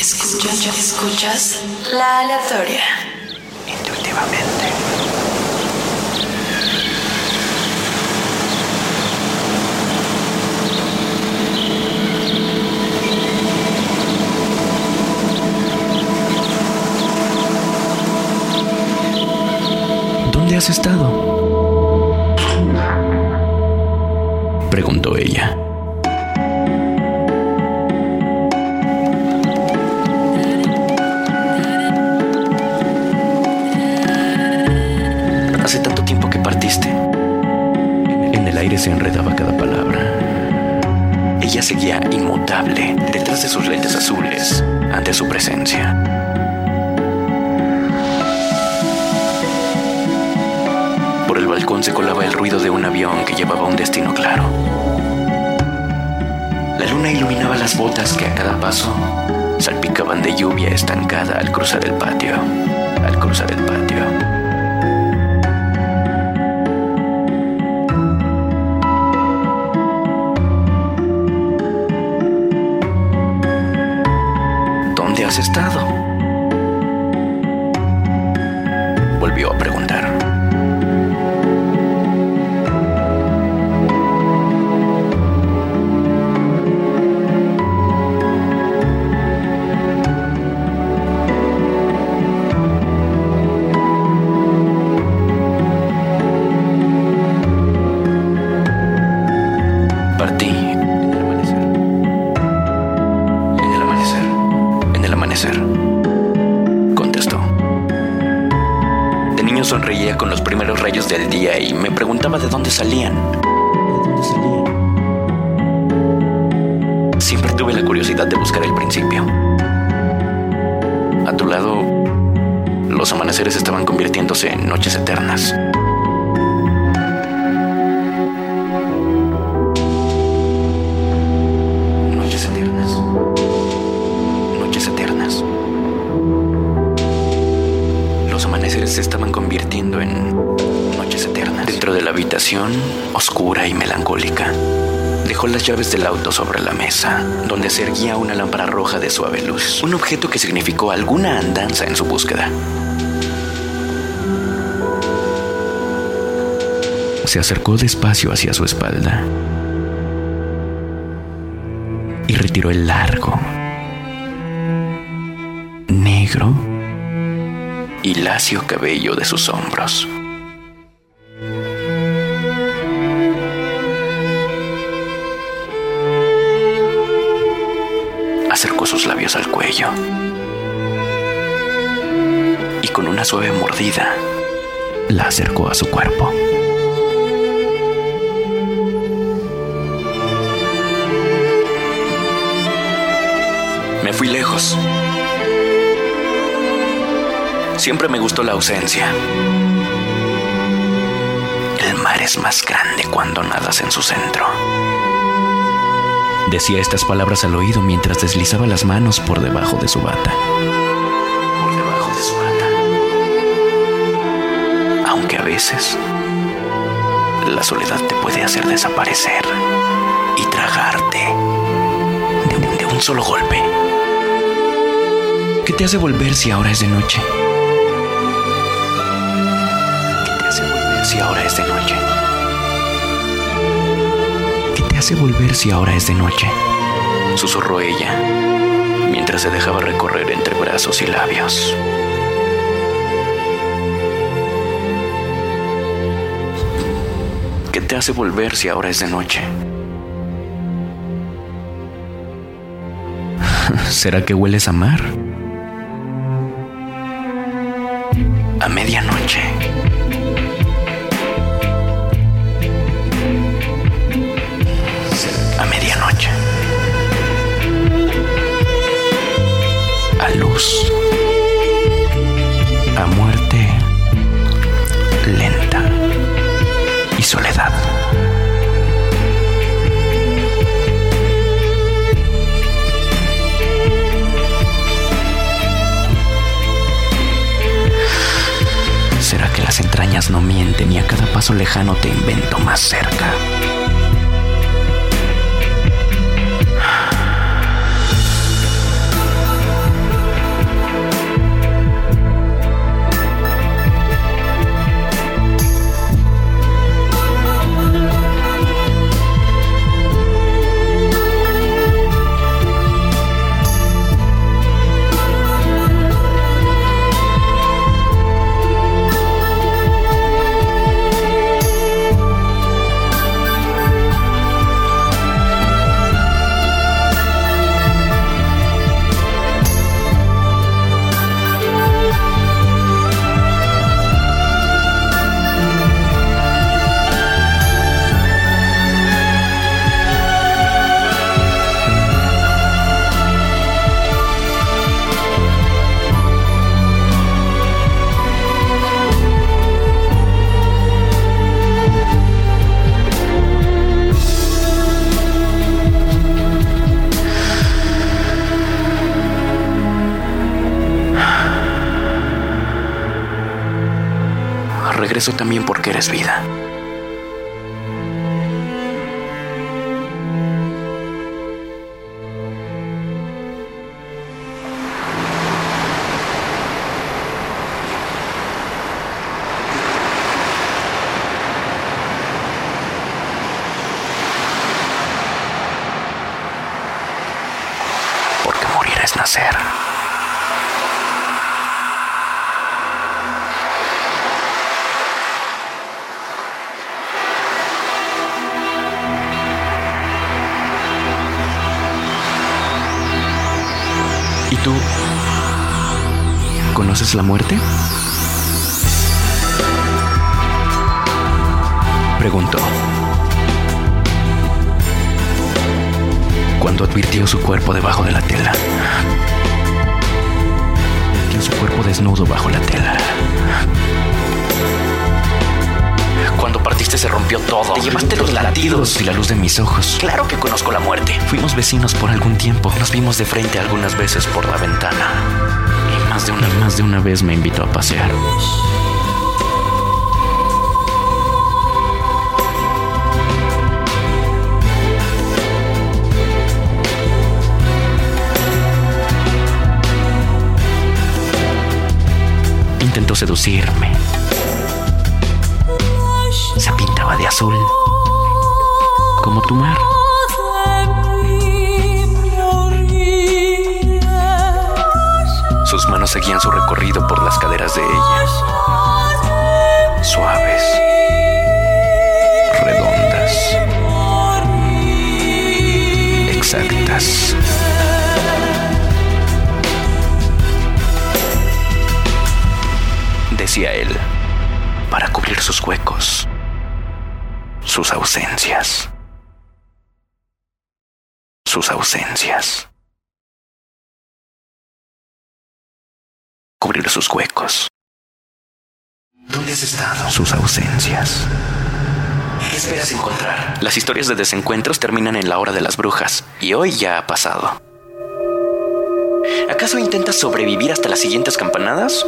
Escuchas, escuchas la aleatoria. Intuitivamente. ¿Dónde has estado? Preguntó ella. Aire se enredaba cada palabra. Ella seguía inmutable detrás de sus lentes azules ante su presencia. Por el balcón se colaba el ruido de un avión que llevaba un destino claro. La luna iluminaba las botas que a cada paso salpicaban de lluvia estancada al cruzar el patio, al cruzar el patio. Estado? Contestó. De niño sonreía con los primeros rayos del día y me preguntaba. ¿De dónde salían? Siempre tuve la curiosidad de buscar el principio. A tu lado, los amaneceres estaban convirtiéndose en noches eternas. Los amaneceres se estaban convirtiendo en noches eternas. Dentro de la habitación, oscura y melancólica, dejó las llaves del auto sobre la mesa, donde se erguía una lámpara roja de suave luz. Un objeto que significó alguna andanza en su búsqueda. Se acercó despacio hacia su espalda y retiró el largo, negro y lacio cabello de sus hombros. Acercó sus labios al cuello y con una suave mordida la acercó a su cuerpo. Me fui lejos. Siempre me gustó la ausencia. El mar es más grande cuando nadas en su centro. Decía estas palabras al oído mientras deslizaba las manos por debajo de su bata. Por debajo de su bata. Aunque a veces la soledad te puede hacer desaparecer y tragarte de un, de un solo golpe. ¿Qué te hace volver si ahora es de noche? Si ahora es de noche? ¿Qué te hace volver si ahora es de noche? Susurró ella, mientras se dejaba recorrer entre brazos y labios. ¿Qué te hace volver si ahora es de noche? ¿Será que hueles a mar? A medianoche. A muerte lenta. Y soledad. ¿Será que las entrañas no mienten y a cada paso lejano te invento más cerca? También porque eres vida. Porque morir es nacer. ¿Conoces la muerte? Preguntó. Cuando advirtió su cuerpo debajo de la tela. Su cuerpo desnudo bajo la tela. Cuando partiste se rompió todo. Te llevaste los latidos y la luz de mis ojos. Claro que conozco la muerte. Fuimos vecinos por algún tiempo. Nos vimos de frente algunas veces por la ventana. Más de una, más de una vez me invitó a pasear. Intentó seducirme. Se pintaba de azul, como tu mar. Seguían su recorrido por las caderas de ella, suaves, redondas, exactas. Decía él, para cubrir sus huecos, sus ausencias, sus ausencias. Cubrir sus huecos. ¿Dónde has estado? Sus ausencias. ¿Qué esperas encontrar? Las historias de desencuentros terminan en la hora de las brujas, y hoy ya ha pasado. ¿Acaso intentas sobrevivir hasta las siguientes campanadas?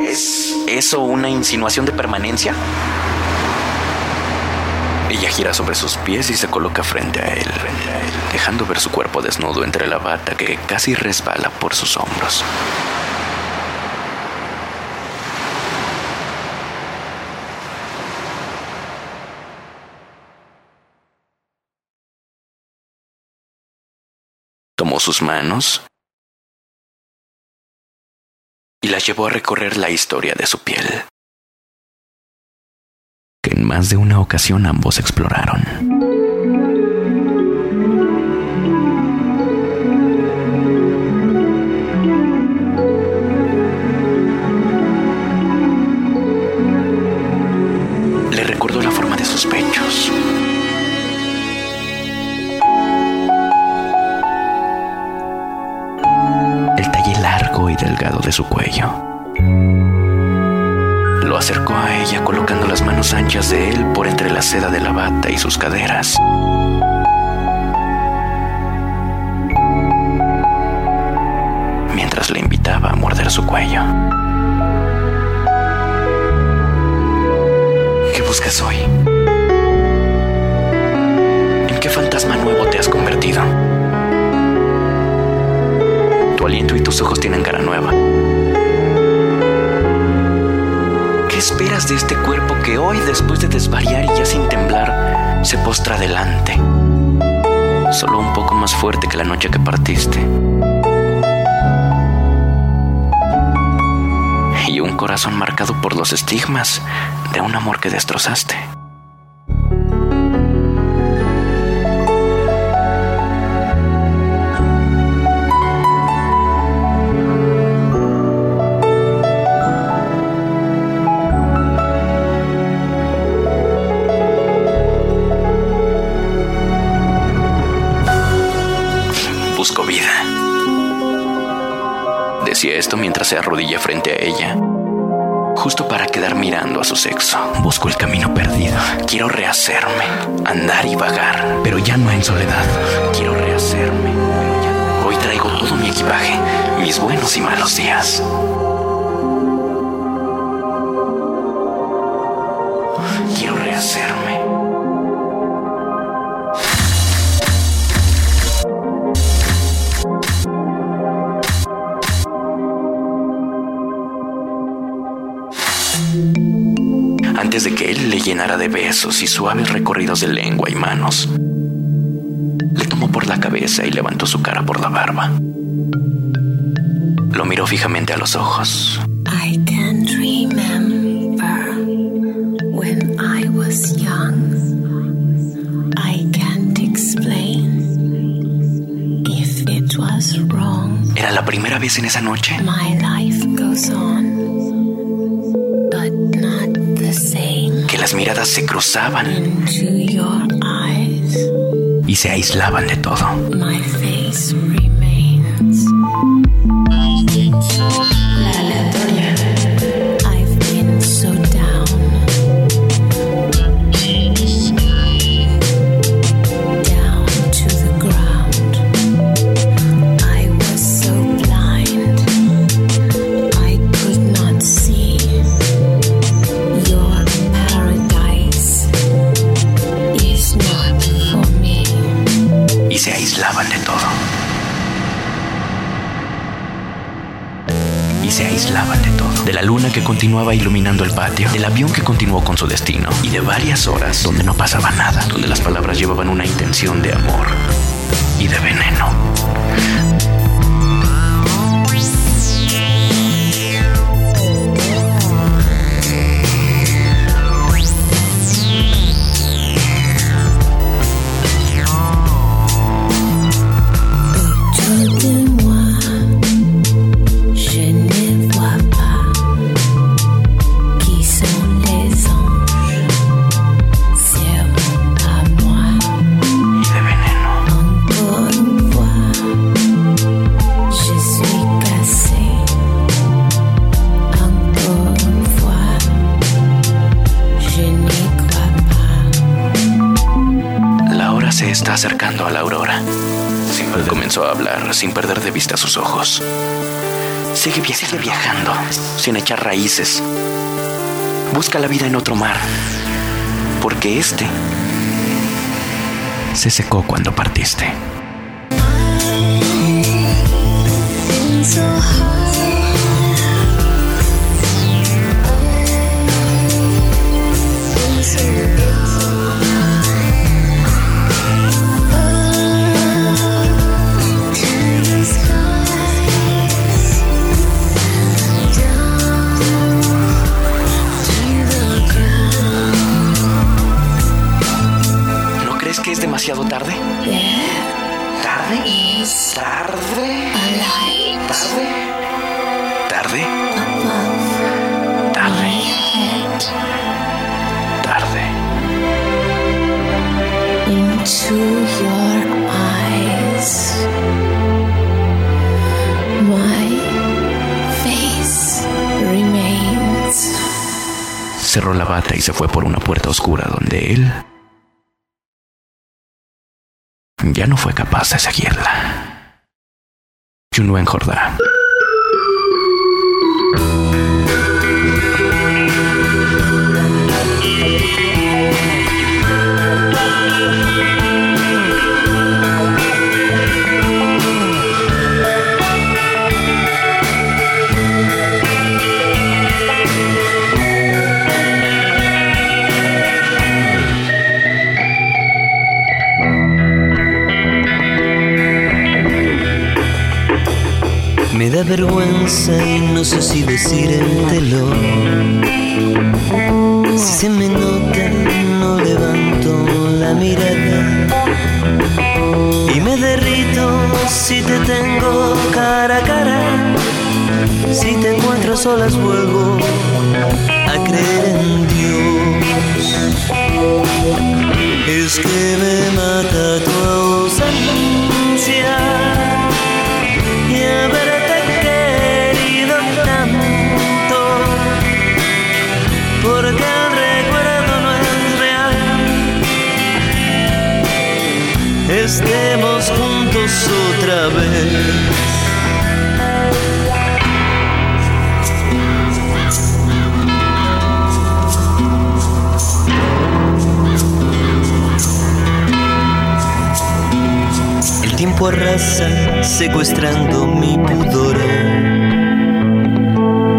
¿Es eso una insinuación de permanencia? Ella gira sobre sus pies y se coloca frente a él, dejando ver su cuerpo desnudo entre la bata que casi resbala por sus hombros. Tomó sus manos y las llevó a recorrer la historia de su piel más de una ocasión ambos exploraron. Le recordó la forma de sus pechos. El talle largo y delgado de su cuello. Acercó a ella colocando las manos anchas de él por entre la seda de la bata y sus caderas. Mientras le invitaba a morder su cuello. ¿Qué buscas hoy? ¿En qué fantasma nuevo te has convertido? Tu aliento y tus ojos tienen cara nueva. ¿Qué esperas de este cuerpo que hoy, después de desvariar y ya sin temblar, se postra delante? Solo un poco más fuerte que la noche que partiste. Y un corazón marcado por los estigmas de un amor que destrozaste. Se arrodilla frente a ella, justo para quedar mirando a su sexo. Busco el camino perdido. Quiero rehacerme, andar y vagar, pero ya no en soledad. Quiero rehacerme, traigo todo mi equipaje, mis buenos y malos días. Antes de que él le llenara de besos y suaves recorridos de lengua y manos, le tomó por la cabeza y levantó su cara por la barba. Lo miró fijamente a los ojos. I can't remember when I was young. I can't explain if it was wrong. ¿Era la primera vez en esa noche? My life goes on, Que las miradas se cruzaban y se aislaban de todo. De la luna que continuaba iluminando el patio, del avión que continuó con su destino, y de varias horas donde no pasaba nada, donde las palabras llevaban una intención de amor y de veneno. A hablar sin perder de vista sus ojos. Sigue, sigue viajando, sin echar raíces. Busca la vida en otro mar, porque este se secó cuando partiste. ¿Tarde? ¿Tarde? ¿Tarde? Into your eyes. My face remains. Cerró la bata y se fue por una puerta oscura donde él ya no fue capaz de seguirla. Junwen Jordá. Me cara a cara. Si te encuentro solas, vuelvo a creer en Dios. Es que me mata tu ausencia y haberte querido tanto, porque el recuerdo no es real. Estemos juntos otra vez. Tiempo arrasa secuestrando mi pudor.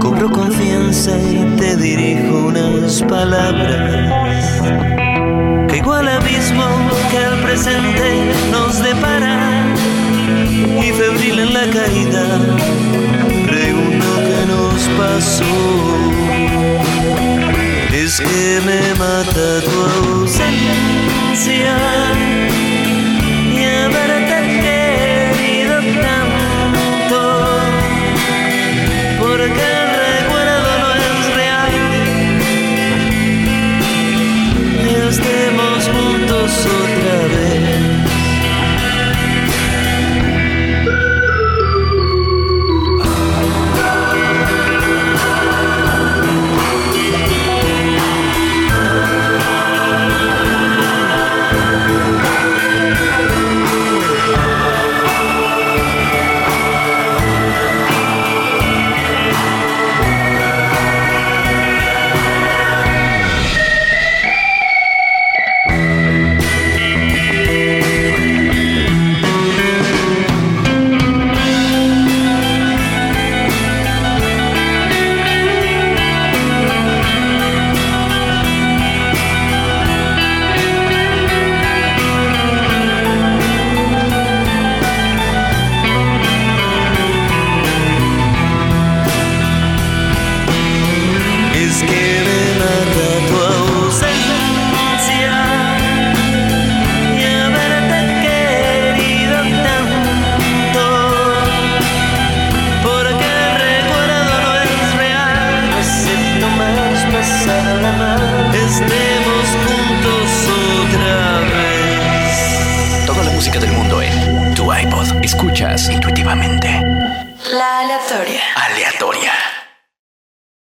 Cobro confianza y te dirijo unas palabras. Que igual abismo que al presente nos depara. Y febril en la caída pregunto qué nos pasó. Es que me mata tu ausencia